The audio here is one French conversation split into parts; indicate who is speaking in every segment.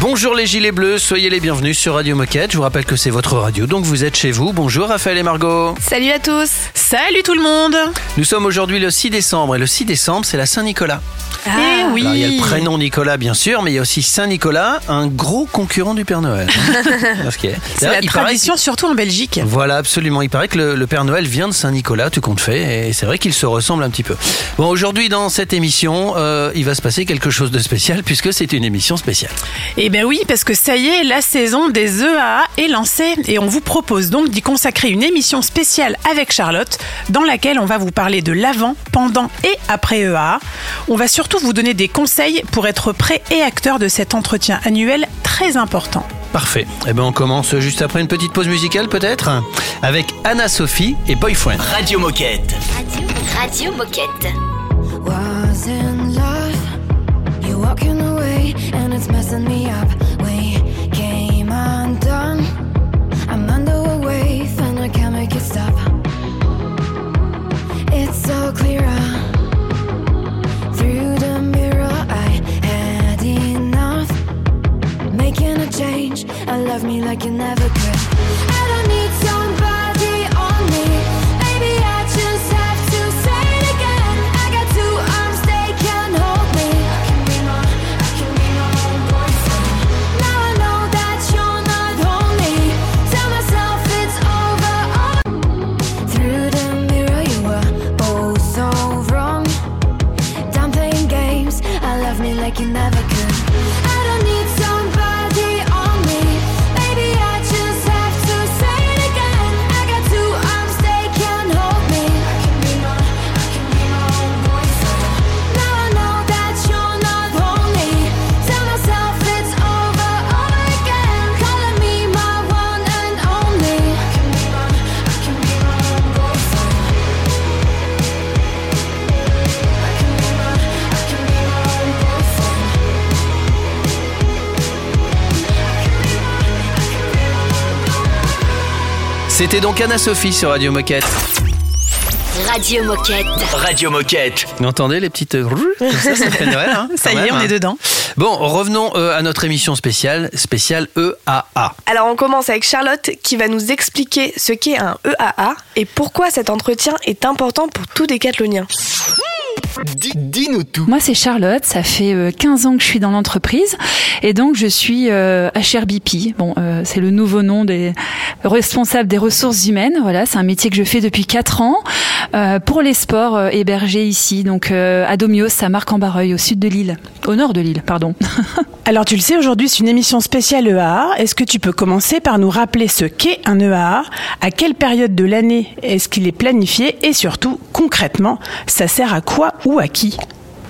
Speaker 1: Bonjour les gilets bleus, soyez les bienvenus sur Radio Moquette. Je vous rappelle que c'est votre radio, donc vous êtes chez vous. Bonjour Raphaël et Margot.
Speaker 2: Salut à tous.
Speaker 3: Salut tout le monde.
Speaker 1: Nous sommes aujourd'hui le 6 décembre et le 6 décembre c'est la Saint-Nicolas.
Speaker 3: Ah, oui.
Speaker 1: Alors, il y a le prénom Nicolas bien sûr, mais il y a aussi Saint-Nicolas, un gros concurrent du Père Noël.
Speaker 3: C'est la
Speaker 1: il
Speaker 3: tradition, surtout en Belgique.
Speaker 1: que- Voilà, absolument. Il paraît que le, le Père Noël vient de Saint-Nicolas, tout compte fait, et c'est vrai qu'il se ressemble un petit peu. Bon, aujourd'hui dans cette émission, euh, il va se passer quelque chose de spécial puisque c'est une émission spéciale.
Speaker 3: Eh bien oui, parce que ça y est, la saison des EAA est lancée et on vous propose donc d'y consacrer une émission spéciale avec Charlotte dans laquelle on va vous parler de l'avant, pendant et après EAA. On va surtout vous donner des conseils pour être prêt et acteur de cet entretien annuel très important.
Speaker 1: Parfait. Eh ben on commence juste après une petite pause musicale peut-être avec Anna Sophie et Boyfriend.
Speaker 4: Radio Moquette.
Speaker 5: Radio Moquette.
Speaker 6: Walking away and it's messing me up. We came undone. I'm under a wave and I can't make it stop. It's so clear uh, through the mirror. I had enough. Making a change. I love me like you never could.
Speaker 1: C'était donc Anna Sophie sur Radio Moquette.
Speaker 5: Radio Moquette.
Speaker 4: Radio Moquette.
Speaker 1: Vous entendez les petites comme ça, ça fait Noël. hein,
Speaker 3: Ça y est,
Speaker 1: même,
Speaker 3: on
Speaker 1: hein.
Speaker 3: est dedans.
Speaker 1: Bon, revenons euh, à notre émission spéciale, spéciale EAA.
Speaker 2: Alors on commence avec Charlotte qui va nous expliquer ce qu'est un EAA et pourquoi cet entretien est important pour tout décathlonien.
Speaker 4: Dis- Dis-nous tout.
Speaker 7: Moi, c'est Charlotte. Ça fait euh, 15 ans que je suis dans l'entreprise et donc je suis euh, HRBP. Bon, euh, c'est le nouveau nom des responsables des ressources humaines. Voilà, c'est un métier que je fais depuis 4 ans euh, pour les sports euh, hébergés ici, donc euh, à Domios, à Marc-en-Barreuil, au sud de l'île, au nord de l'île, pardon.
Speaker 3: Alors tu le sais, aujourd'hui c'est une émission spéciale EAA. Est-ce que tu peux commencer par nous rappeler ce qu'est un EAA À quelle période de l'année est-ce qu'il est planifié Et surtout, concrètement, ça sert à quoi ou à qui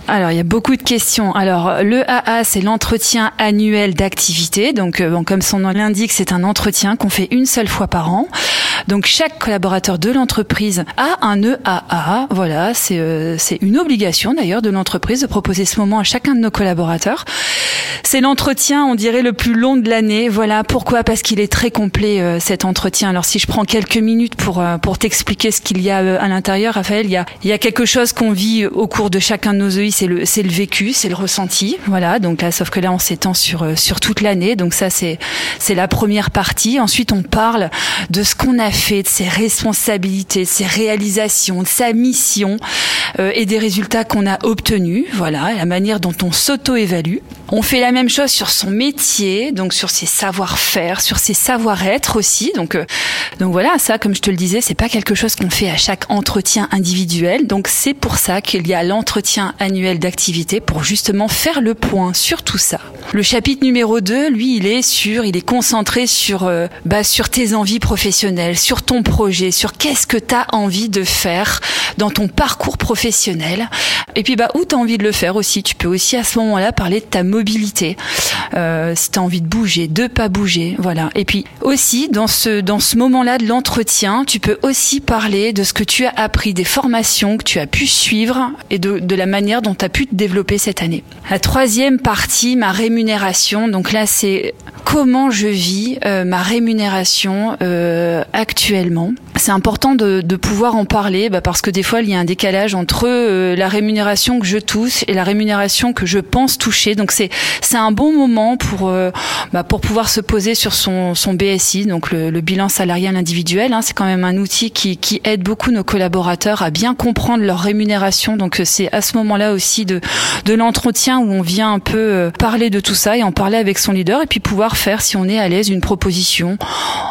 Speaker 7: Alors, il y a beaucoup de questions. Alors, le AA, c'est l'entretien annuel d'activité. Donc, euh, bon, comme son nom l'indique, c'est un entretien qu'on fait une seule fois par an. Donc, chaque collaborateur de l'entreprise a un EAA. Voilà, c'est euh, une obligation d'ailleurs de l'entreprise de proposer ce moment à chacun de nos collaborateurs. C'est l'entretien, on dirait, le plus long de l'année. Voilà, pourquoi Parce qu'il est très complet euh, cet entretien. Alors, si je prends quelques minutes pour euh, pour t'expliquer ce qu'il y a euh, à l'intérieur, Raphaël, il y a il y a quelque chose qu'on vit au cours de chacun de nos EI, c'est le c'est le vécu, c'est le ressenti. Voilà, donc là, sauf que là, on s'étend sur euh, sur toute l'année. Donc ça, c'est c'est la première partie. Ensuite, on parle de ce qu'on a fait, de ses responsabilités, de ses réalisations, de sa mission euh, et des résultats qu'on a obtenus. Voilà, la manière dont on s'auto-évalue. On fait la même chose sur son métier, donc sur ses savoir-faire, sur ses savoir-être aussi. Donc, euh, donc voilà, ça, comme je te le disais, c'est pas quelque chose qu'on fait à chaque entretien individuel. Donc c'est pour ça qu'il y a l'entretien annuel d'activité pour justement faire le point sur tout ça. Le chapitre numéro 2, lui, il est sur, il est concentré sur, euh, bah, sur tes envies professionnelles, sur ton projet, sur qu'est-ce que tu as envie de faire dans ton parcours professionnel. Et puis, bah, où tu as envie de le faire aussi. Tu peux aussi à ce moment-là parler de ta mobilité. Euh, si tu as envie de bouger, de pas bouger, voilà. Et puis aussi, dans ce, dans ce moment-là de l'entretien, tu peux aussi parler de ce que tu as appris, des formations que tu as pu suivre et de, de la manière dont dont pu te développer cette année. La troisième partie, ma rémunération. Donc là, c'est comment je vis euh, ma rémunération euh, actuellement. C'est important de, de, pouvoir en parler bah, parce que des fois il y a un décalage entre euh, la rémunération que je touche et la rémunération que je pense toucher. Donc c'est c'est un bon moment pour euh, bah, pour pouvoir se poser sur son son BSI, donc le, le bilan salarial individuel. Hein. c'est quand même un outil qui qui aide beaucoup nos collaborateurs à bien comprendre leur rémunération. Donc c'est à ce moment-là aussi de de l'entretien où on vient un peu parler de tout ça et en parler avec son leader et puis pouvoir faire, si on est à l'aise, une proposition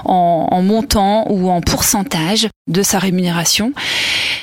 Speaker 7: en, en montant ou en pourcentage de sa rémunération.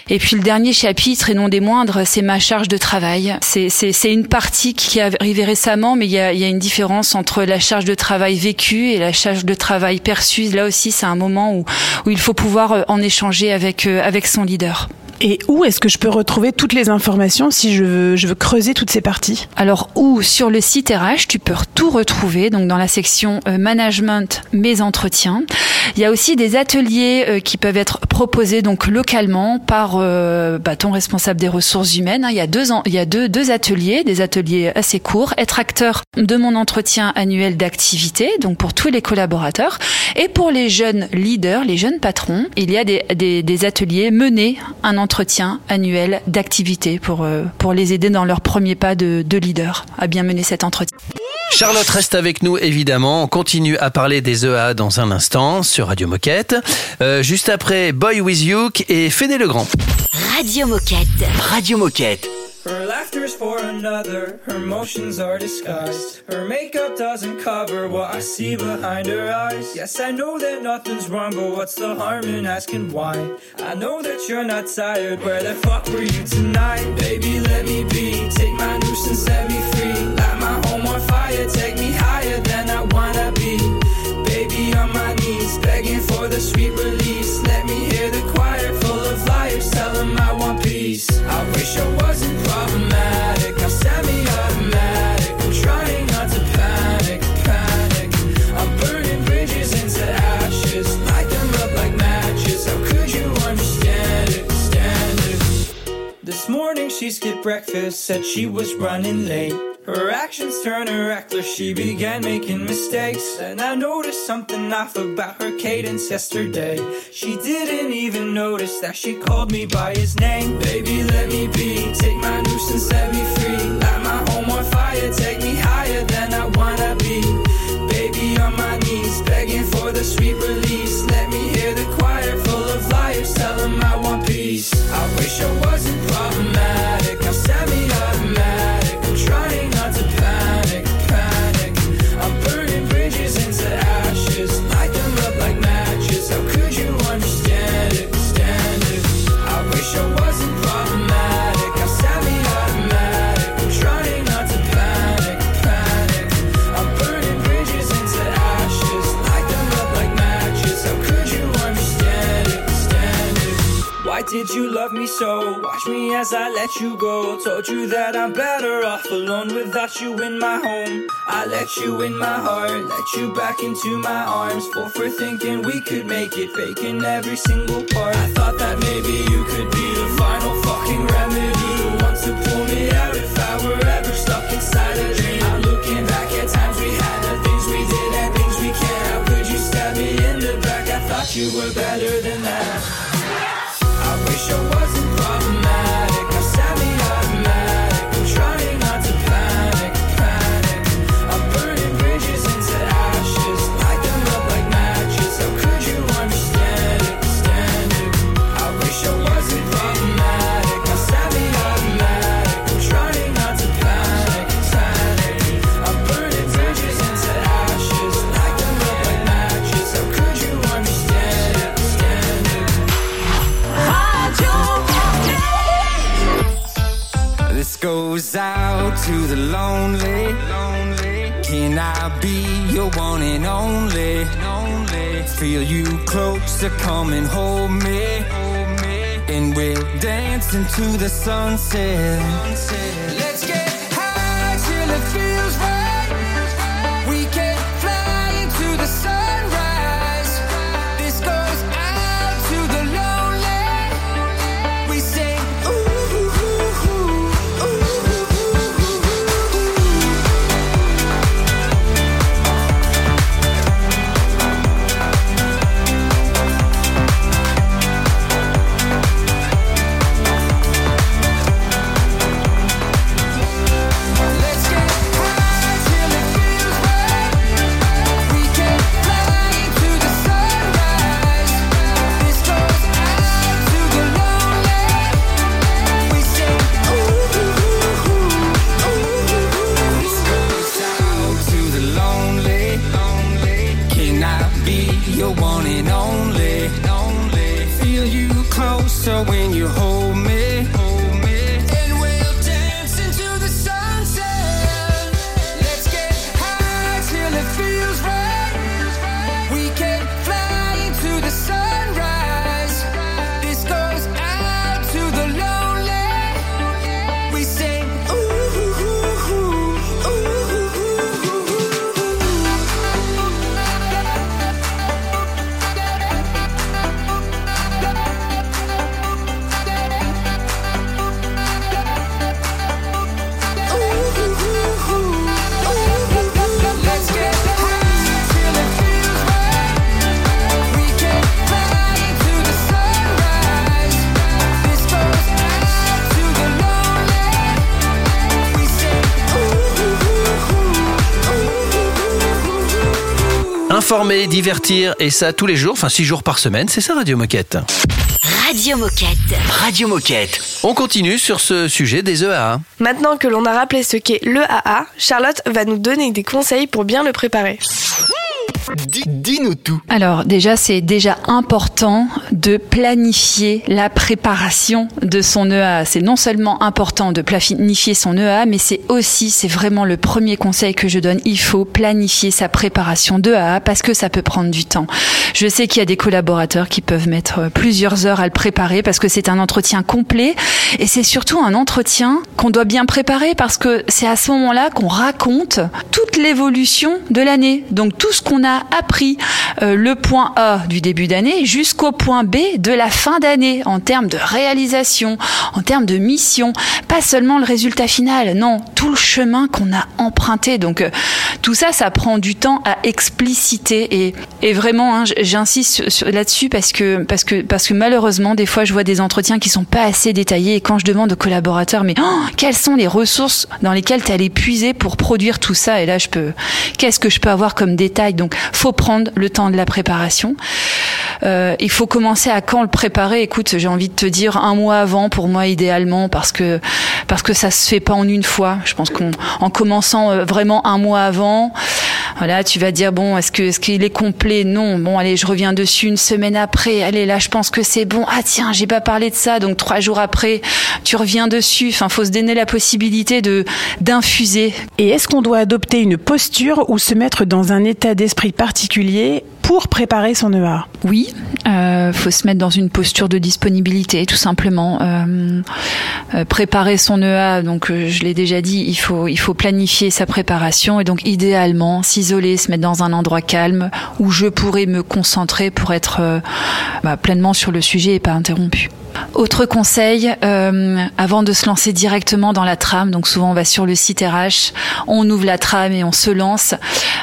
Speaker 7: Et puis le dernier chapitre, et non des moindres, c'est ma charge de travail. C'est une partie qui est arrivée récemment, mais il y a, y a une différence entre la charge de travail vécue et la charge de travail perçue. Là aussi, c'est un moment où, où il faut pouvoir euh, en échanger avec, euh, avec son leader.
Speaker 3: Et où est-ce que je peux retrouver toutes les informations si je veux, je veux creuser toutes ces parties?
Speaker 7: Alors, où sur le site RH, tu peux tout retrouver, donc dans la section euh, management, mes entretiens. Il y a aussi des ateliers euh, qui peuvent être proposés donc localement par euh, bah, ton responsable des ressources humaines. Hein. Il y a deux ans, il y a deux, deux ateliers, des ateliers assez courts. Être acteur de mon entretien annuel d'activité, donc pour tous les collaborateurs, et pour les jeunes leaders, les jeunes patrons, il y a des, des, des ateliers menés un entretien annuel d'activité pour, euh, pour les aider dans leur premier pas de, de leader à bien mener cet entretien.
Speaker 1: Charlotte reste avec nous évidemment. On continue à parler des EA dans un instant sur Radio Moquette. Euh, juste après Boy With You et Fédé Legrand.
Speaker 5: Radio Moquette.
Speaker 4: Radio Moquette.
Speaker 8: Her laughter's for another, her motions are disguised. Her makeup doesn't cover what I see behind her eyes. Yes, I know that nothing's wrong, but what's the harm in asking why? I know that you're not tired, where the fuck were you tonight? Baby, let me be, take my noose and set me free. Light my home on fire, take me higher than I wanna be. Baby, on my knees, begging for the sweet release. Let me hear the choir full of liars, tell them I want peace. I wish I wasn't problematic, I'm semi-automatic. I'm trying not to panic, panic. I'm burning bridges into ashes, light them up like matches. How could you understand it, stand it? This morning she skipped breakfast, said she was running late. Her actions turned her reckless, she began making mistakes. And I noticed something off about her cadence yesterday. She didn't even notice that she called me by his name. Baby, let me be, take my and set me free. Light my home on fire, take me higher than I wanna be. Baby, on my knees, begging for the sweet release. Let me hear the choir full of liars, tell them I want peace. I wish I wasn't problematic, did you love me so? Watch me as I let you go. Told you that I'm better off alone without you in my home. I let you in my heart, let you back into my arms. Full for thinking we could make it, faking every single part. I thought that maybe you could be the final fucking remedy. The one to pull me out if I were ever stuck inside a dream. I'm looking back at times we had, the things we did and things we can't. How could you stab me in the back? I thought you were better than that show up. To
Speaker 9: the lonely. Can I be your one and only? Feel you closer, come and hold me. And we'll dance into the sunset.
Speaker 1: Informer, divertir, et ça tous les jours, enfin six jours par semaine, c'est ça Radio Moquette.
Speaker 5: Radio Moquette.
Speaker 4: Radio Moquette.
Speaker 1: On continue sur ce sujet des EAA.
Speaker 2: Maintenant que l'on a rappelé ce qu'est le AA, Charlotte va nous donner des conseils pour bien le préparer.
Speaker 7: Alors déjà, c'est déjà important de planifier la préparation de son EA. C'est non seulement important de planifier son EA, mais c'est aussi, c'est vraiment le premier conseil que je donne, il faut planifier sa préparation de AA parce que ça peut prendre du temps. Je sais qu'il y a des collaborateurs qui peuvent mettre plusieurs heures à le préparer parce que c'est un entretien complet et c'est surtout un entretien qu'on doit bien préparer parce que c'est à ce moment-là qu'on raconte toute l'évolution de l'année. Donc tout ce qu'on a appris, euh, le point A du début d'année jusqu'au point B de la fin d'année en termes de réalisation, en termes de mission, pas seulement le résultat final, non, tout le chemin qu'on a emprunté. Donc euh, tout ça, ça prend du temps à expliciter et, et vraiment, hein, j'insiste là-dessus parce que parce que parce que malheureusement, des fois, je vois des entretiens qui sont pas assez détaillés et quand je demande aux collaborateurs, mais oh, quelles sont les ressources dans lesquelles tu allais puiser pour produire tout ça? Et là, je peux, qu'est-ce que je peux avoir comme détail? Donc, faut prendre le temps de la préparation. Euh, il faut commencer à quand le préparer? Écoute, j'ai envie de te dire un mois avant pour moi idéalement parce que parce que ça se fait pas en une fois. Je pense qu'en en commençant euh, vraiment un mois avant, voilà, tu vas dire bon, est-ce que est-ce qu'il est complet? Non. Bon, allez, je reviens dessus une semaine après. Allez, là, je pense que c'est bon. Ah tiens, j'ai pas parlé de ça, donc trois jours après, tu reviens dessus. Enfin, faut se donner la possibilité de d'infuser.
Speaker 3: Et est-ce qu'on doit adopter une posture ou se mettre dans un état d'esprit particulier pour préparer son EA
Speaker 7: Oui, euh, faut se mettre dans une posture de disponibilité, tout simplement. Euh, euh, préparer son EA, donc euh, je l'ai déjà dit, il faut il faut planifier sa préparation et donc idéalement s'isoler, se mettre dans un endroit calme où je pourrais me concentrer pour être bah, pleinement sur le sujet et pas interrompu. Autre conseil, avant de se lancer directement dans la trame, donc souvent on va sur le site RH, on ouvre la trame et on se lance.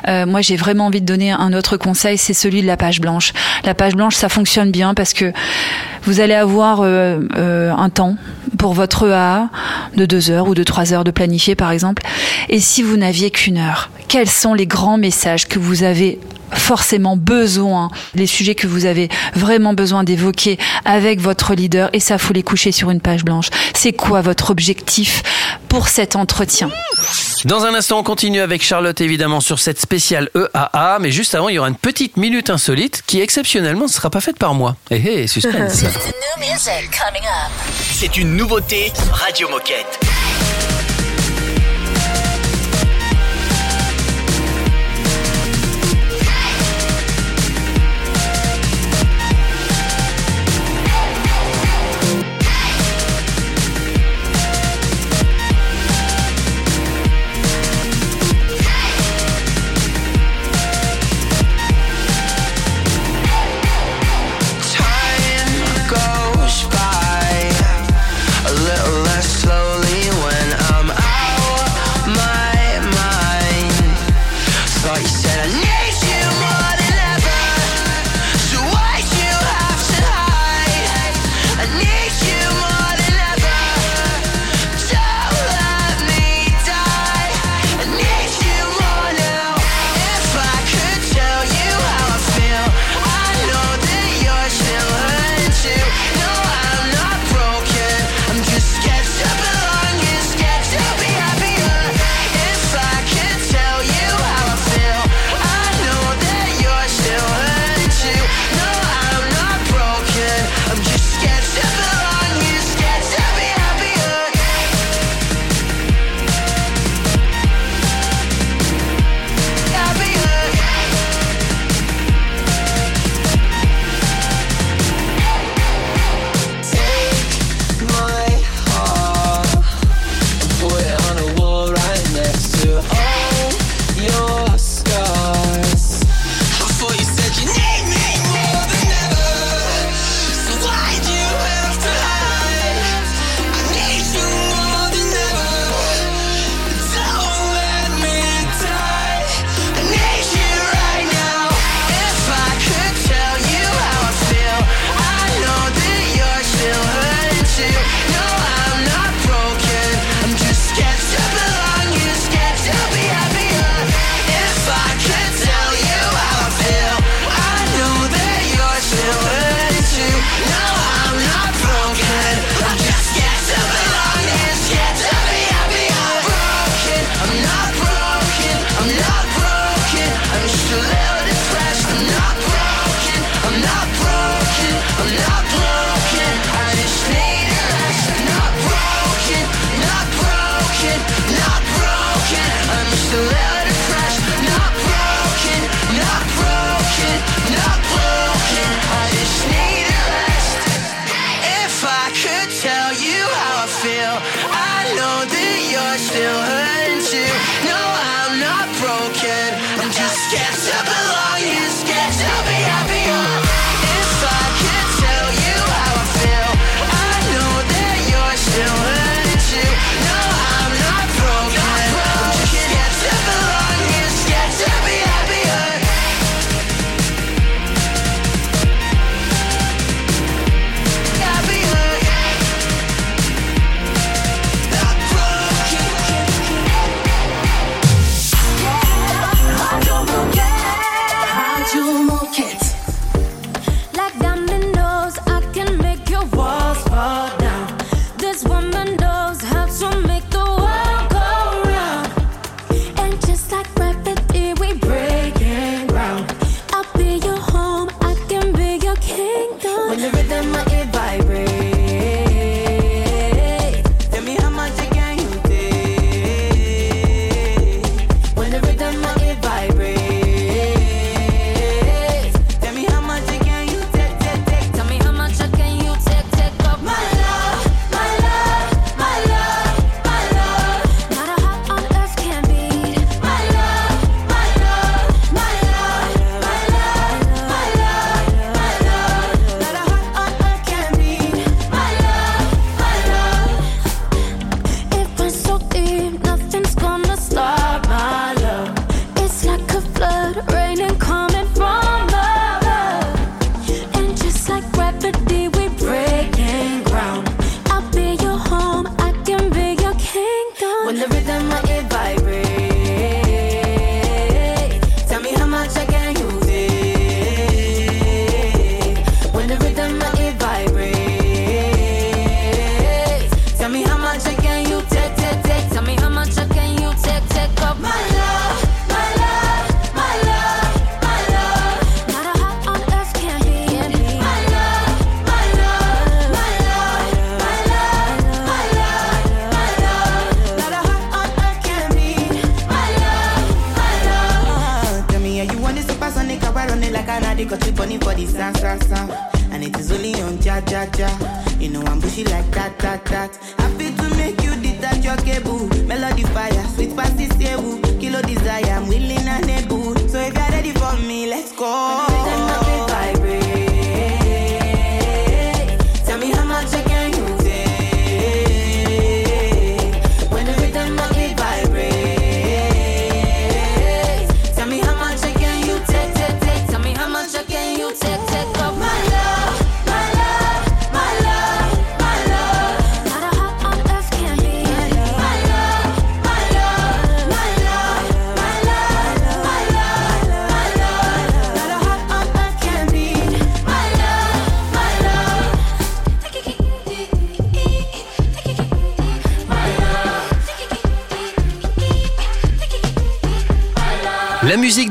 Speaker 7: Moi j'ai vraiment envie de donner un autre conseil, c'est celui de la page blanche. La page blanche, ça fonctionne bien parce que vous allez avoir euh, euh, un temps pour votre EA de deux heures ou de trois heures de planifier par exemple. Et si vous n'aviez qu'une heure, quels sont les grands messages que vous avez forcément besoin, les sujets que vous avez vraiment besoin d'évoquer avec votre leader et ça faut les coucher sur une page blanche? C'est quoi votre objectif pour cet entretien?
Speaker 1: Dans un instant, on continue avec Charlotte évidemment sur cette spéciale EAA, mais juste avant, il y aura une petite minute insolite qui exceptionnellement ne sera pas faite par moi. Eh eh, suspense.
Speaker 4: C'est une nouveauté Radio Moquette.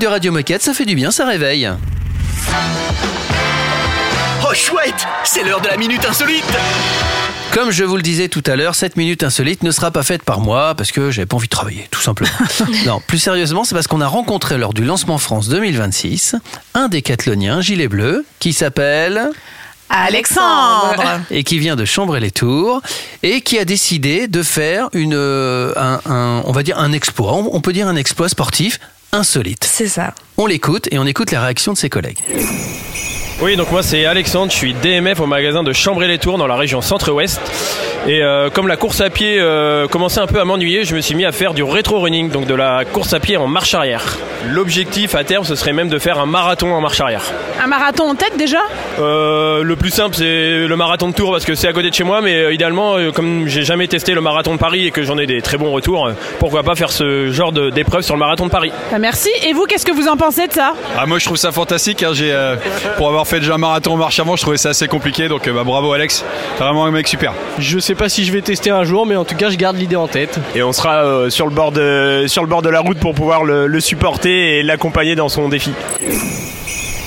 Speaker 1: De Radio Moquette, ça fait du bien, ça réveille.
Speaker 4: Oh chouette, c'est l'heure de la minute insolite.
Speaker 1: Comme je vous le disais tout à l'heure, cette minute insolite ne sera pas faite par moi parce que j'avais pas envie de travailler, tout simplement. non, plus sérieusement, c'est parce qu'on a rencontré lors du lancement France 2026 un décathlonien gilet bleu qui s'appelle
Speaker 3: Alexandre
Speaker 1: et qui vient de Chambray-les-Tours et qui a décidé de faire une, euh, un, un- on va dire un exploit, on peut dire un exploit sportif insolite.
Speaker 2: C'est ça.
Speaker 1: On l'écoute et on écoute la réaction de ses collègues.
Speaker 10: Oui, donc moi c'est Alexandre, je suis DMF au magasin de Chambray-les-Tours dans la région centre-ouest. Et euh, comme la course à pied euh, commençait un peu à m'ennuyer, je me suis mis à faire du rétro-running, donc de la course à pied en marche arrière. L'objectif à terme, ce serait même de faire un marathon en marche arrière.
Speaker 3: Un marathon en tête déjà?
Speaker 10: Euh, le plus simple, c'est le marathon de Tours parce que c'est à côté de chez moi, mais euh, idéalement, euh, comme j'ai jamais testé le marathon de Paris et que j'en ai des très bons retours, euh, pourquoi pas faire ce genre de- d'épreuve sur le marathon de Paris?
Speaker 3: Bah, Merci. Et vous, qu'est-ce que vous en pensez de ça?
Speaker 11: Ah, moi je trouve ça fantastique. hein. J'ai, euh, pour avoir fait déjà un marathon en marche avant, je trouvais ça assez compliqué. Donc euh, bah, bravo Alex. Vraiment un mec super.
Speaker 12: Je sais pas si je vais tester un jour, mais en tout cas, je garde l'idée en tête.
Speaker 10: Et on sera euh, sur, le bord de, sur le bord de la route pour pouvoir le, le supporter et l'accompagner dans son défi.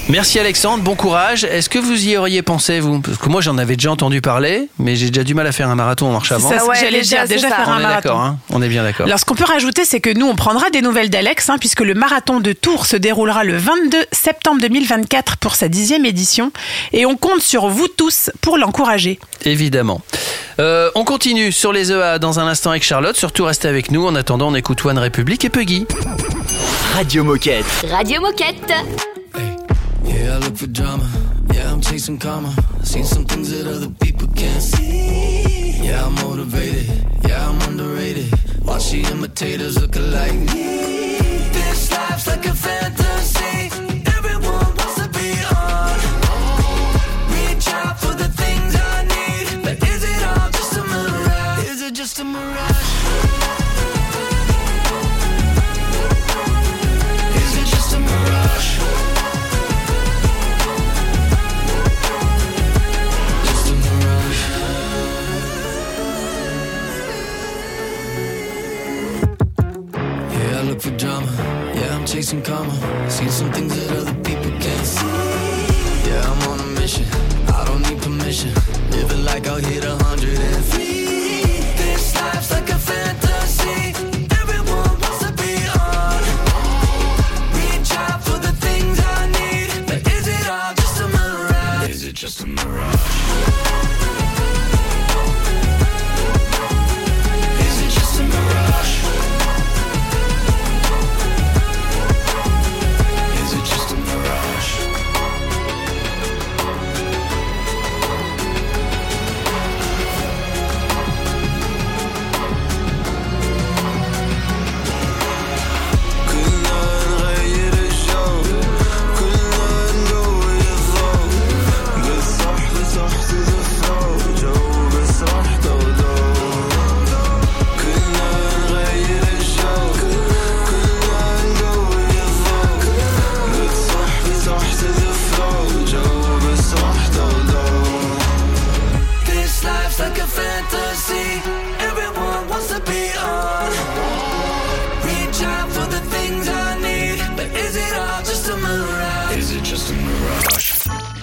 Speaker 1: Merci Alexandre, bon courage. Est-ce que vous y auriez pensé, vous? Parce que moi j'en avais déjà entendu parler, mais j'ai déjà du mal à faire un marathon en marche avant.
Speaker 3: Ça, ouais, j'allais déjà, faire un marathon.
Speaker 1: Hein. On est bien d'accord.
Speaker 3: Alors ce qu'on peut rajouter, c'est que nous on prendra des nouvelles d'Alex, hein, puisque le marathon de Tours se déroulera le 22 septembre 2024 pour sa dixième édition, et on compte sur vous tous pour l'encourager.
Speaker 1: Évidemment. Euh, on continue sur les EA dans un instant avec Charlotte. Surtout restez avec nous. En attendant, on écoute One République et Puggy.
Speaker 13: Radio Moquette.
Speaker 14: Radio Moquette.
Speaker 5: Yeah, I look for drama. Yeah, I'm chasing karma. Seen some things that other people can't see. Yeah, I'm motivated. Yeah, I'm underrated. Watch the imitators looking like me.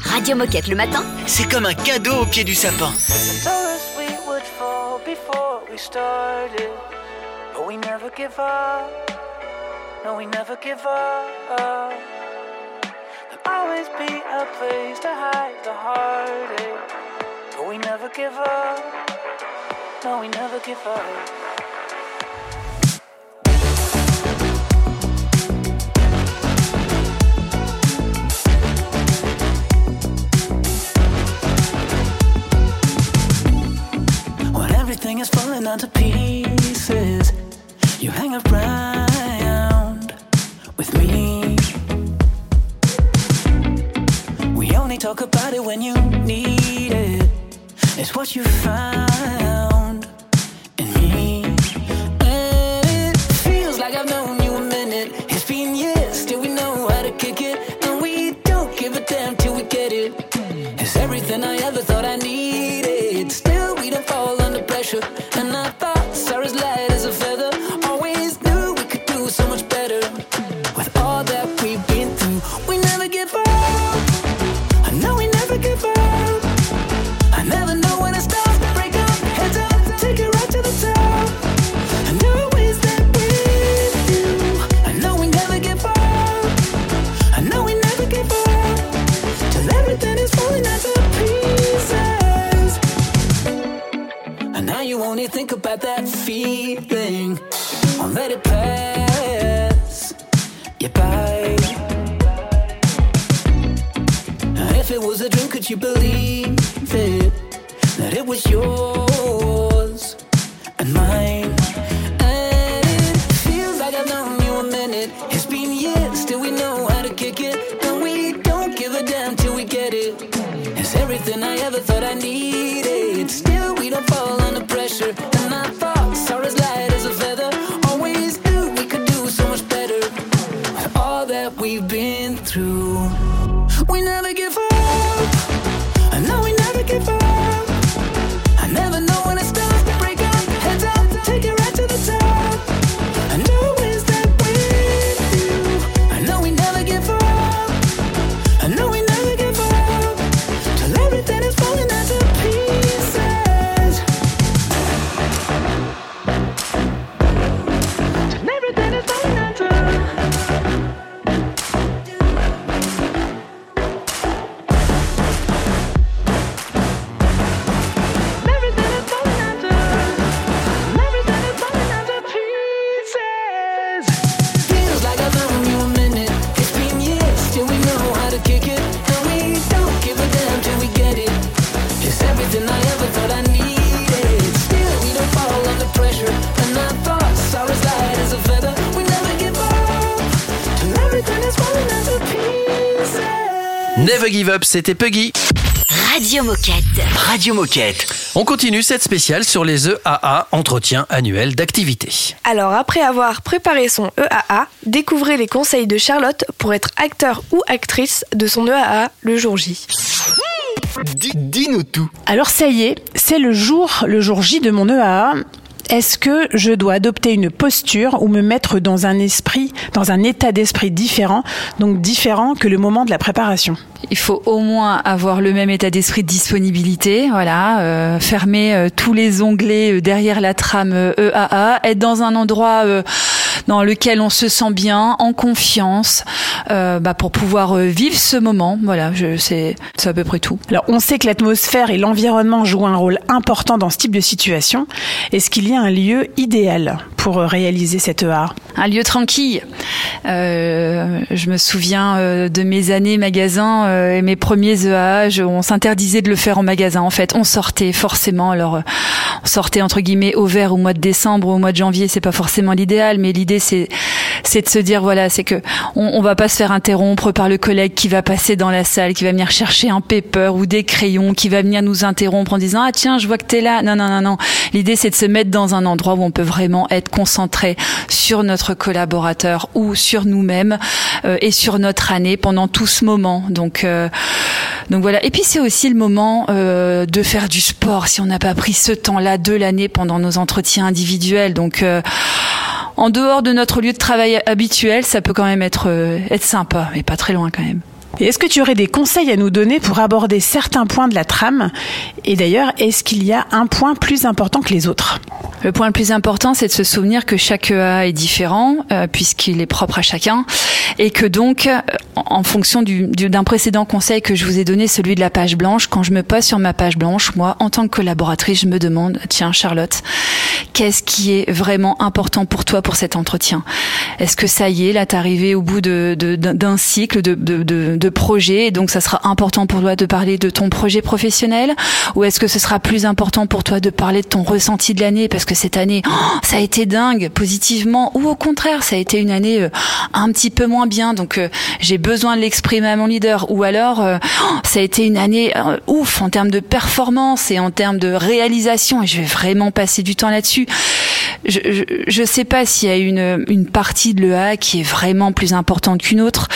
Speaker 14: Radio Moquette le matin,
Speaker 13: c'est comme un cadeau au pied du sapin.
Speaker 15: always be a place to hide the heartache. But we never give up. No, we never give up. falling to pieces. You hang around with me. We only talk about it when you need it. It's what you found in me. And it feels like I've known you a minute. It's been years, still we know how to kick it. And we don't give a damn till we get it. It's everything I ever thought I needed. it. It's been years, still we know how to kick it. And we don't give a damn till we get it. It's everything I ever thought I needed. Up,
Speaker 1: c'était Puggy.
Speaker 5: Radio Moquette.
Speaker 4: Radio Moquette.
Speaker 1: On continue cette spéciale sur les EAA, entretien annuel d'activité.
Speaker 2: Alors après avoir préparé son EAA, découvrez les conseils de Charlotte pour être acteur ou actrice de son EAA le jour J.
Speaker 4: Dis-nous tout.
Speaker 3: Alors ça y est, c'est le jour, le jour J de mon EAA. Est-ce que je dois adopter une posture ou me mettre dans un esprit, dans un état d'esprit différent, donc différent que le moment de la préparation?
Speaker 7: Il faut au moins avoir le même état d'esprit de disponibilité, voilà, euh, fermer euh, tous les onglets euh, derrière la trame EAA, être dans un endroit dans lequel on se sent bien, en confiance, euh, bah, pour pouvoir euh, vivre ce moment. Voilà, c'est, à peu près tout.
Speaker 3: Alors, on sait que l'atmosphère et l'environnement jouent un rôle important dans ce type de situation. Est-ce qu'il y a un lieu idéal pour euh, réaliser cette EA
Speaker 7: Un lieu tranquille. Euh, je me souviens de mes années magasin euh, et mes premiers EA. on s'interdisait de le faire en magasin. En fait, on sortait forcément. Alors, on sortait entre guillemets au vert au mois de décembre ou au mois de janvier. C'est pas forcément l'idéal, mais l'idée c'est c'est de se dire voilà, c'est que on, on va pas se faire interrompre par le collègue qui va passer dans la salle, qui va venir chercher un paper ou des crayons, qui va venir nous interrompre en disant ah tiens, je vois que t'es là. Non non non non. L'idée c'est de se mettre dans un endroit où on peut vraiment être concentré sur notre collaborateur ou sur nous-mêmes euh, et sur notre année pendant tout ce moment. Donc euh, donc voilà. Et puis c'est aussi le moment euh, de faire du sport si on n'a pas pris ce temps-là de l'année pendant nos entretiens individuels. Donc en dehors de notre lieu de travail habituel, ça peut quand même être euh, être sympa, mais pas très loin quand même.
Speaker 3: Est-ce que tu aurais des conseils à nous donner pour aborder certains points de la trame? Et d'ailleurs, est-ce qu'il y a un point plus important que les autres?
Speaker 7: Le point le plus important, c'est de se souvenir que chaque EA est différent, euh, puisqu'il est propre à chacun, et que donc, euh, en fonction du- du- d'un précédent conseil que je vous ai donné, celui de la page blanche, quand je me pose sur ma page blanche, moi, en tant que collaboratrice, je me demande, tiens, Charlotte, qu'est-ce qui est vraiment important pour toi pour cet entretien? Est-ce que ça y est, là, t'es arrivé au bout de- de- d'un d'un cycle de, de, de, de projets, et donc ça sera important pour toi de parler de ton projet professionnel, ou est-ce que ce sera plus important pour toi de parler de ton ressenti de l'année, parce que cette année, oh, ça a été dingue, positivement, ou au contraire, ça a été une année euh, un petit peu moins bien, donc euh, j'ai besoin de l'exprimer à mon leader, ou alors euh, oh, ça a été une année euh, ouf en termes de performance et en termes de réalisation, et je vais vraiment passer du temps là-dessus. Je, je, je sais pas s'il y a une, une partie de l'EA qui est vraiment plus importante qu'une autre.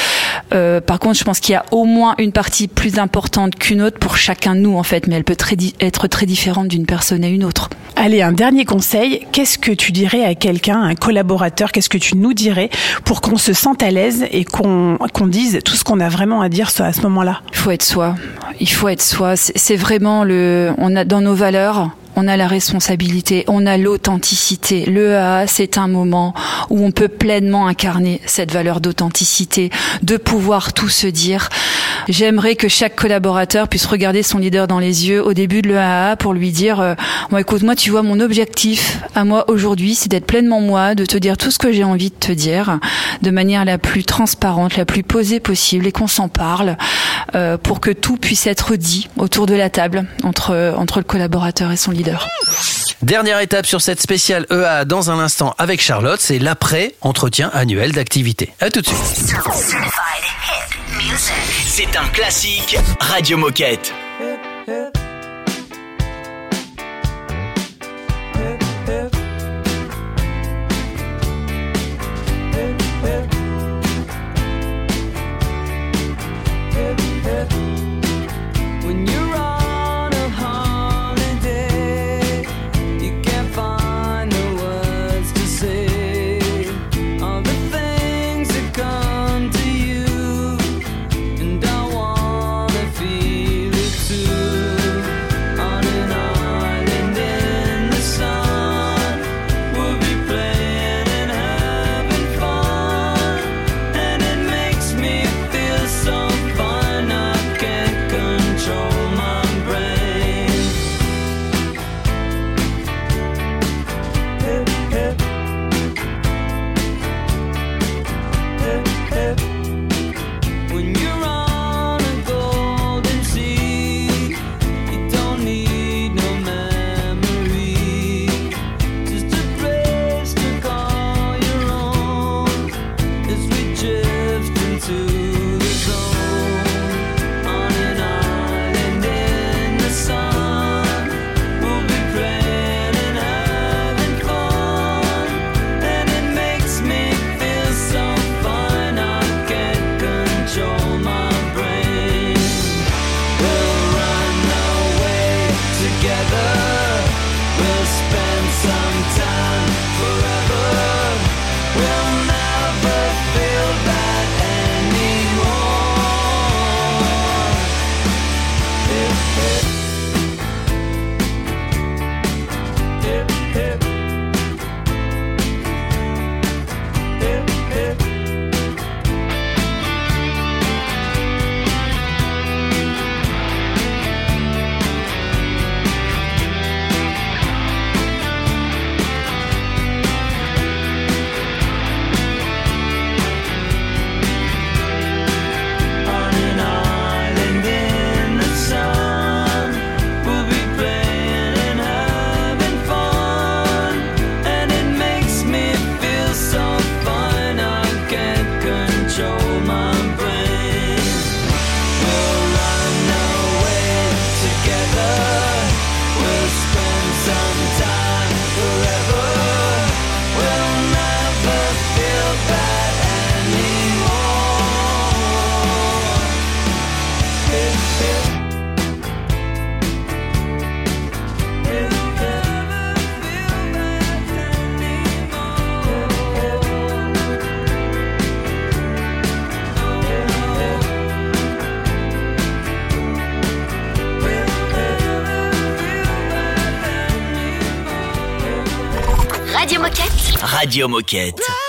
Speaker 7: Euh, par contre, je pense qu'il y a au moins une partie plus importante qu'une autre pour chacun de nous, en fait, mais elle peut très être très différente d'une personne à une autre.
Speaker 3: Allez, un dernier conseil. Qu'est-ce que tu dirais à quelqu'un, un collaborateur? Qu'est-ce que tu nous dirais pour qu'on se sente à l'aise et qu'on qu'on dise tout ce qu'on a vraiment à dire à ce moment-là?
Speaker 7: Il faut être soi. Il faut être soi. C'est c'est vraiment le. On a dans nos valeurs. On a la responsabilité, on a l'authenticité. Le EA, c'est un moment où on peut pleinement incarner cette valeur d'authenticité, de pouvoir tout se dire. J'aimerais que chaque collaborateur puisse regarder son leader dans les yeux au début de l'EAA pour lui dire, euh, écoute, moi, tu vois, mon objectif à moi aujourd'hui, c'est d'être pleinement moi, de te dire tout ce que j'ai envie de te dire, de manière la plus transparente, la plus posée possible, et qu'on s'en parle, euh, pour que tout puisse être dit autour de la table entre entre le collaborateur et son leader.
Speaker 1: Dernière étape sur cette spéciale EA dans un instant avec Charlotte, c'est l'après-entretien annuel d'activité. À tout de suite.
Speaker 4: C'est un classique Radio Moquette.
Speaker 5: Radio Moquette.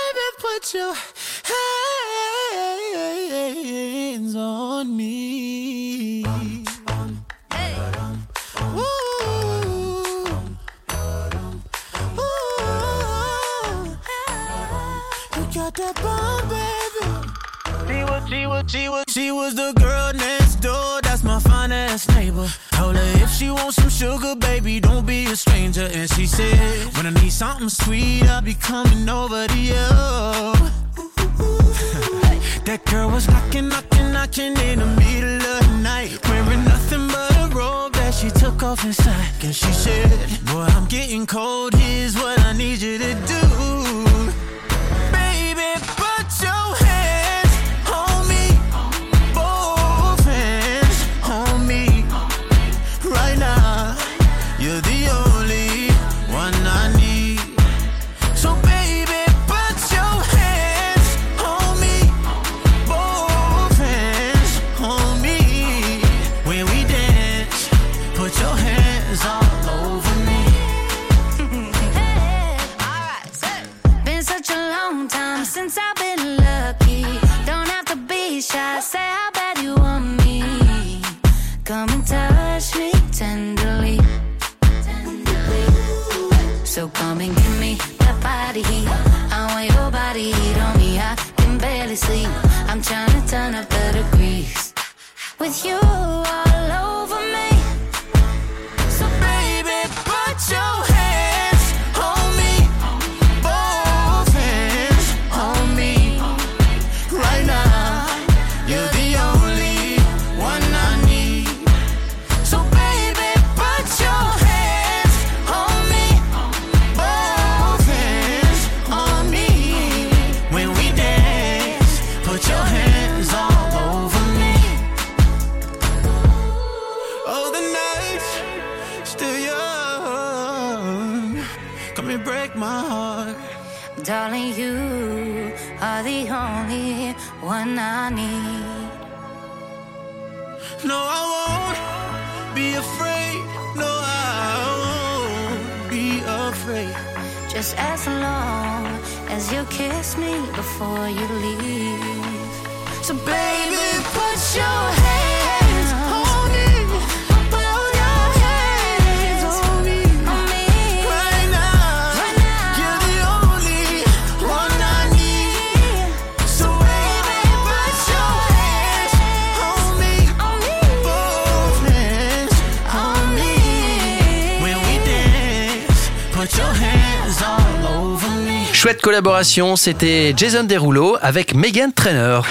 Speaker 1: Chouette collaboration, c'était Jason Derulo avec Megan Trainer.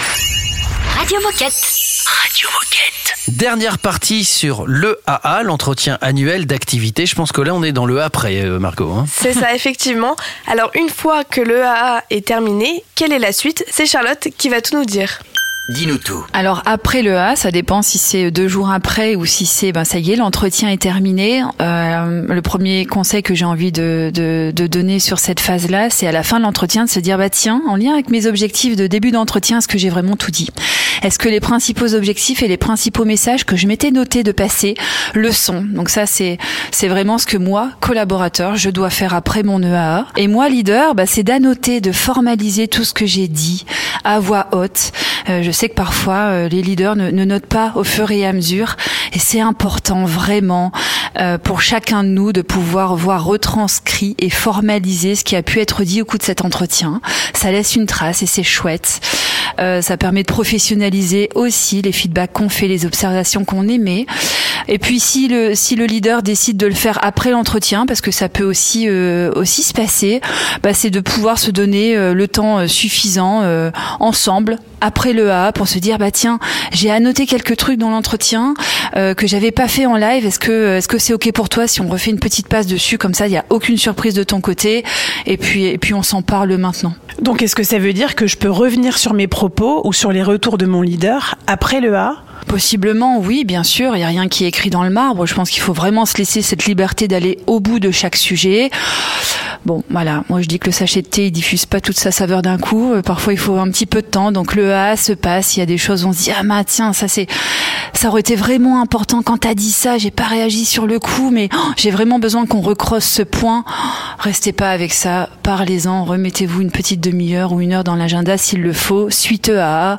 Speaker 5: Radio Moquette.
Speaker 4: Radio Moquette.
Speaker 1: Dernière partie sur le AA, l'entretien annuel d'activité. Je pense que là, on est dans le après, euh, Margot. Hein.
Speaker 2: C'est ça, effectivement. Alors, une fois que le AA est terminé, quelle est la suite? C'est Charlotte qui va tout nous dire
Speaker 16: dis-nous tout.
Speaker 7: Alors après le A, ça dépend si c'est deux jours après ou si c'est ben ça y est l'entretien est terminé. Euh, le premier conseil que j'ai envie de, de, de donner sur cette phase-là, c'est à la fin de l'entretien de se dire bah tiens en lien avec mes objectifs de début d'entretien, est-ce que j'ai vraiment tout dit? Est-ce que les principaux objectifs et les principaux messages que je m'étais noté de passer le sont? Donc ça c'est c'est vraiment ce que moi collaborateur je dois faire après mon EAA. Et moi leader, bah, c'est d'annoter, de formaliser tout ce que j'ai dit à voix haute. Euh, sais que parfois euh, les leaders ne, ne, notent pas au fur et à mesure, et c'est important vraiment euh, pour chacun de nous de pouvoir voir retranscrit et formaliser ce qui a pu être dit au cours de cet entretien. Ça laisse une trace et c'est chouette. Euh, ça permet de professionnaliser aussi les feedbacks qu'on fait, les observations qu'on émet. Et puis si le si le leader décide de le faire après l'entretien, parce que ça peut aussi euh, aussi se passer, bah, c'est de pouvoir se donner euh, le temps euh, suffisant ensemble après le A pour se dire bah tiens j'ai annoté quelques trucs dans l'entretien que j'avais pas fait en live. Est-ce que est-ce que c'est ok pour toi si on refait une petite passe dessus comme ça? Il y a aucune surprise de ton côté. Et puis et puis on s'en parle maintenant.
Speaker 3: Donc est-ce que ça veut dire que je peux revenir sur mes propos ou sur les retours de mon leader après le A
Speaker 7: Possiblement, oui, bien sûr. Il n'y a rien qui est écrit dans le marbre. Je pense qu'il faut vraiment se laisser cette liberté d'aller au bout de chaque sujet. Bon, voilà. Moi, je dis que le sachet de thé, il diffuse pas toute sa saveur d'un coup. Euh, Parfois, il faut un petit peu de temps. Donc, le A se passe. Il y a des choses, on se dit, ah, bah, tiens, ça, c'est, ça aurait été vraiment important quand t'as dit ça. J'ai pas réagi sur le coup, mais oh, j'ai vraiment besoin qu'on recrosse ce point. Restez pas avec ça. Parlez-en. Remettez-vous une petite demi-heure ou une heure dans l'agenda s'il le faut. Suite A.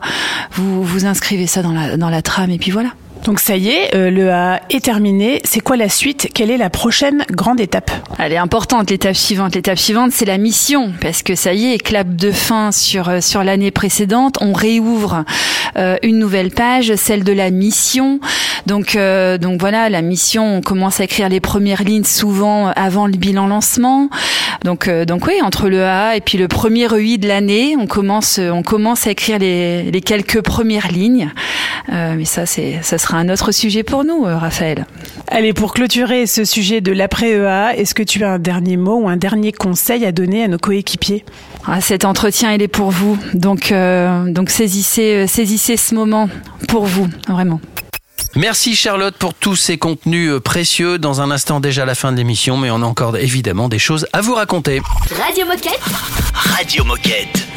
Speaker 7: Vous, vous inscrivez ça dans la, dans la trame et puis voilà.
Speaker 3: Donc ça y est, euh, le A est terminé. C'est quoi la suite? Quelle est la prochaine grande étape?
Speaker 7: Elle est importante, l'étape suivante. L'étape suivante, c'est la mission, parce que ça y est, clap de fin sur euh, sur l'année précédente. On réouvre euh, une nouvelle page, celle de la mission. Donc donc voilà, la mission. On commence à écrire les premières lignes souvent avant le bilan lancement. Donc donc oui, entre le A et puis le premier EI de l'année, on commence on commence à écrire les les quelques premières lignes. Mais ça ça un autre sujet pour nous, euh, Raphaël.
Speaker 3: Allez, pour clôturer ce sujet de l'après-EA, est-ce que tu as un dernier mot ou un dernier conseil à donner à nos coéquipiers?
Speaker 7: Ah, Cet entretien, il est pour vous. Donc, euh, donc saisissez, euh, saisissez ce moment pour vous, vraiment.
Speaker 1: Merci Charlotte pour tous ces contenus précieux. Dans un instant déjà la fin de l'émission, mais on a encore évidemment des choses à vous raconter.
Speaker 14: Radio Moquette.
Speaker 16: Radio Moquette.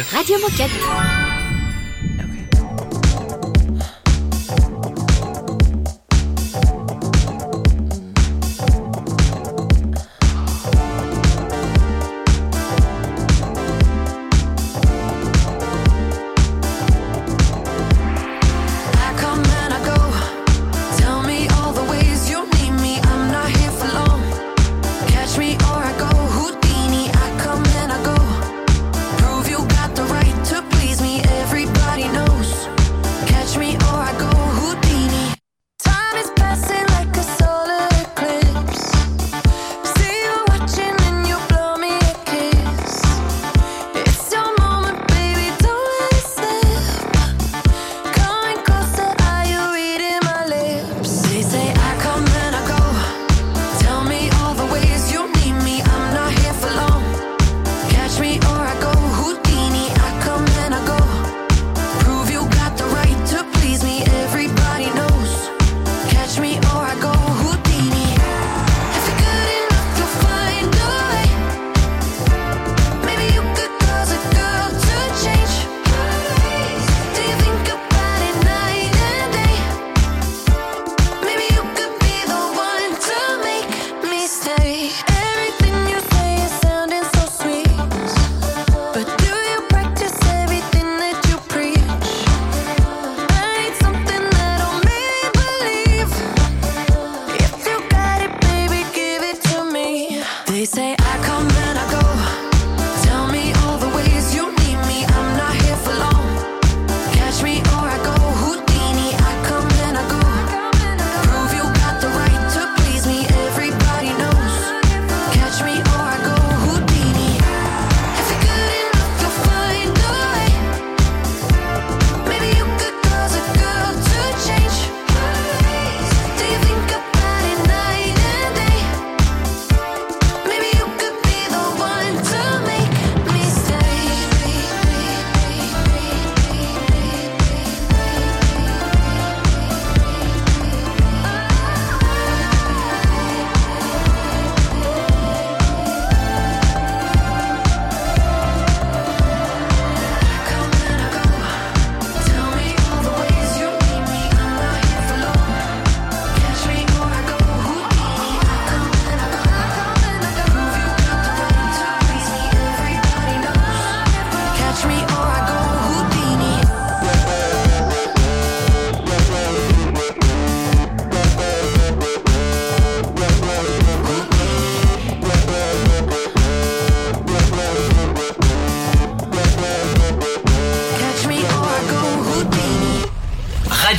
Speaker 4: Radio Moquette.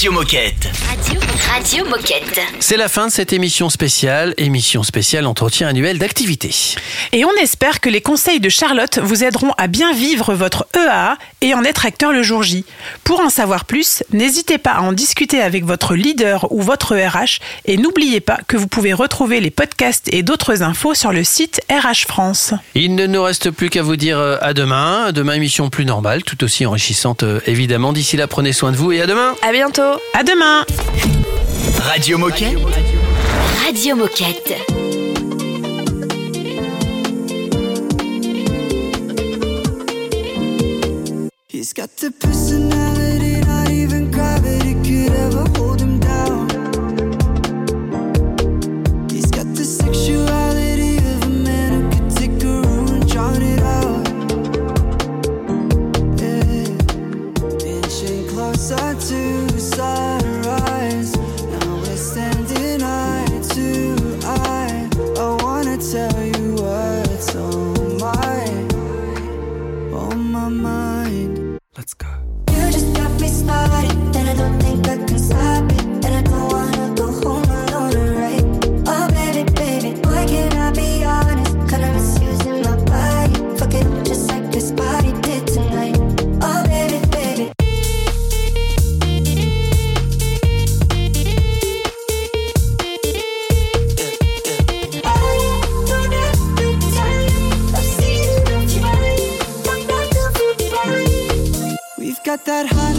Speaker 14: Radio Moquette.
Speaker 1: C'est la fin de cette émission spéciale, émission spéciale entretien annuel d'activité.
Speaker 3: Et on espère que les conseils de Charlotte vous aideront à bien vivre votre EAA et en être acteur le jour J. Pour en savoir plus, n'hésitez pas à en discuter avec votre leader ou votre RH et n'oubliez pas que vous pouvez retrouver les podcasts et d'autres infos sur le site RH France.
Speaker 1: Il ne nous reste plus qu'à vous dire euh, à demain. Demain, émission plus normale, tout aussi enrichissante euh, évidemment. D'ici là, prenez soin de vous et à demain.
Speaker 2: À bientôt.
Speaker 3: À demain.
Speaker 4: Radio Moquette.
Speaker 14: Radio Moquette.
Speaker 17: He's got the personality not even gravity could ever hold him down. Let's go.
Speaker 18: You just got me started, and I don't think I can stop it.
Speaker 17: got that hot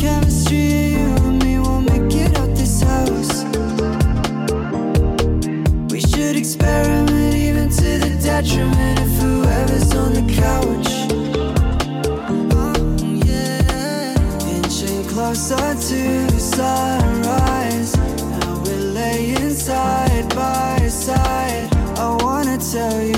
Speaker 17: chemistry. You and me will make it out this house. We should experiment even to the detriment of whoever's on the couch. Oh, yeah. Inching closer to sunrise. Now we're laying side
Speaker 16: by side. I
Speaker 17: wanna tell
Speaker 18: you.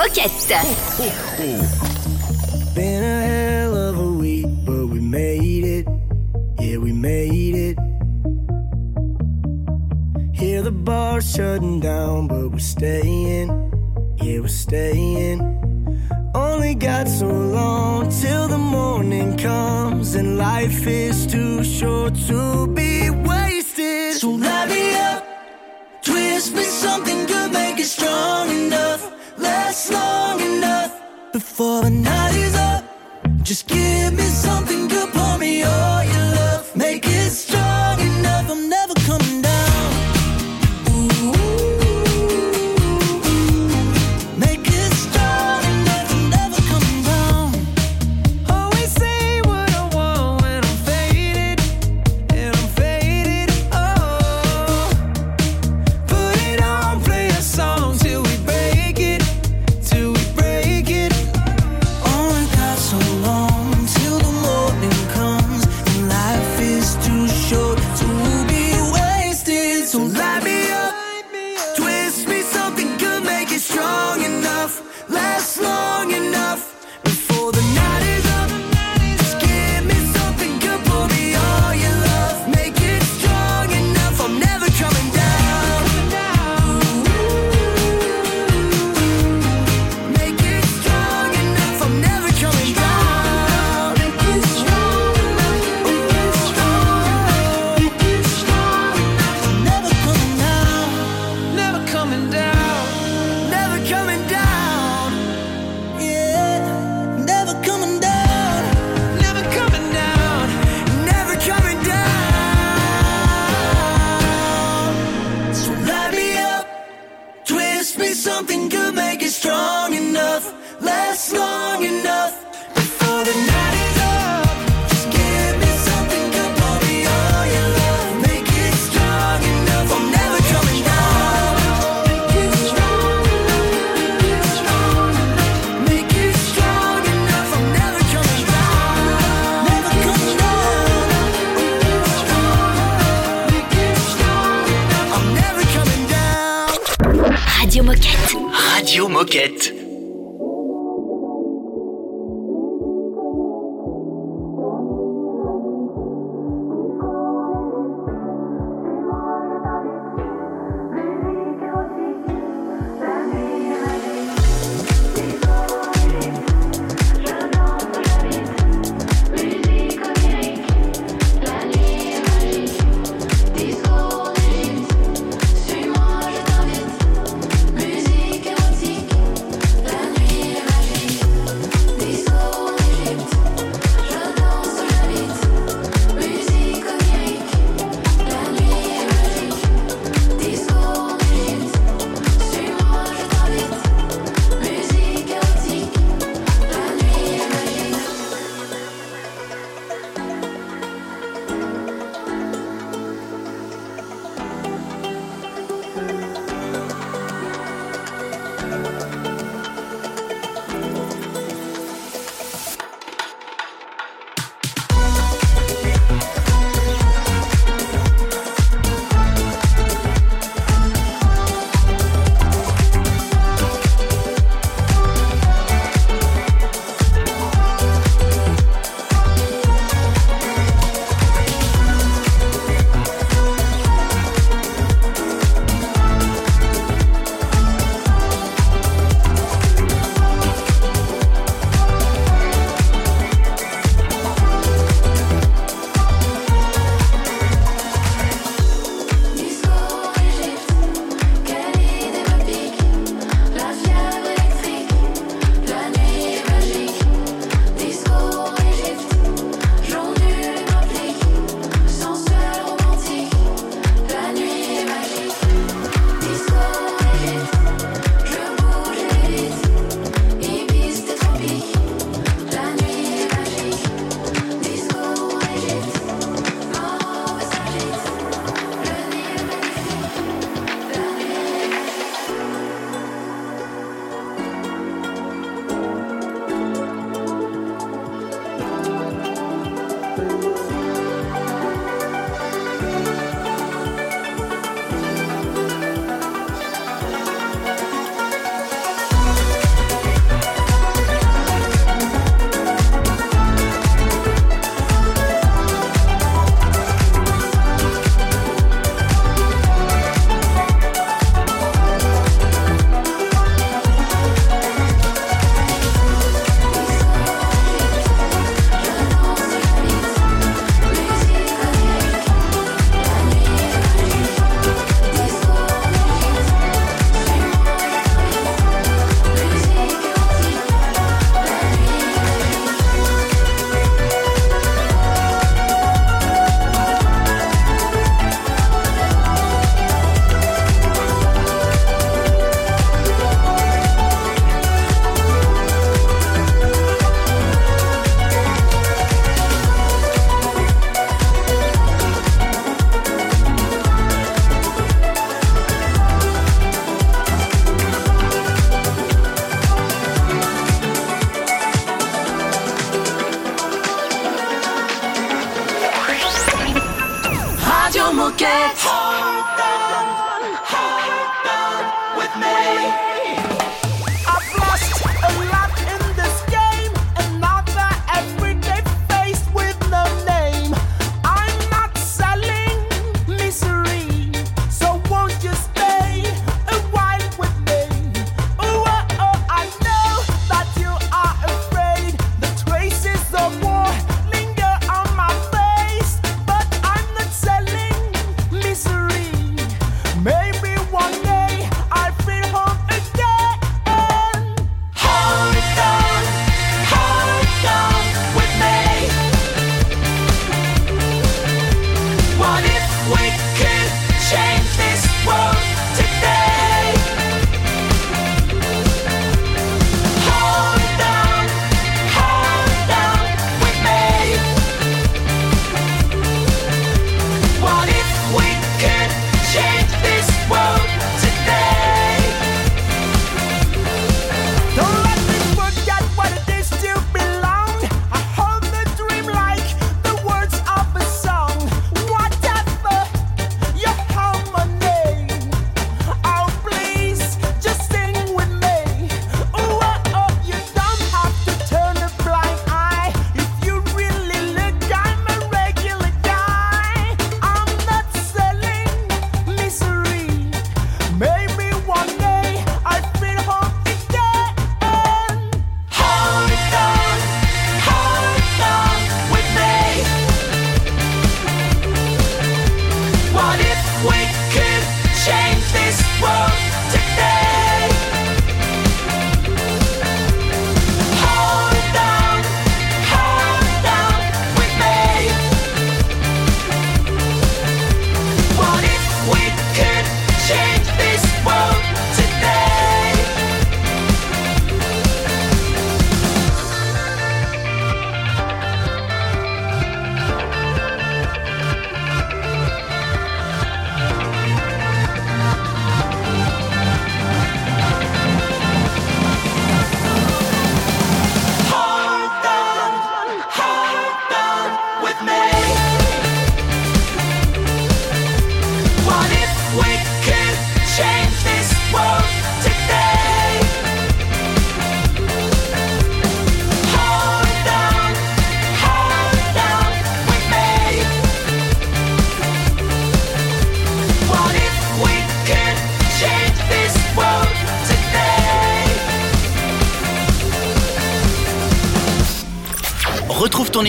Speaker 18: Bocchetta.
Speaker 16: Been a hell of a week, but we made it. Yeah, we made it. Hear the bar shutting down, but we're staying. Yeah, we're staying. Only got so long till the morning comes, and life is too short to be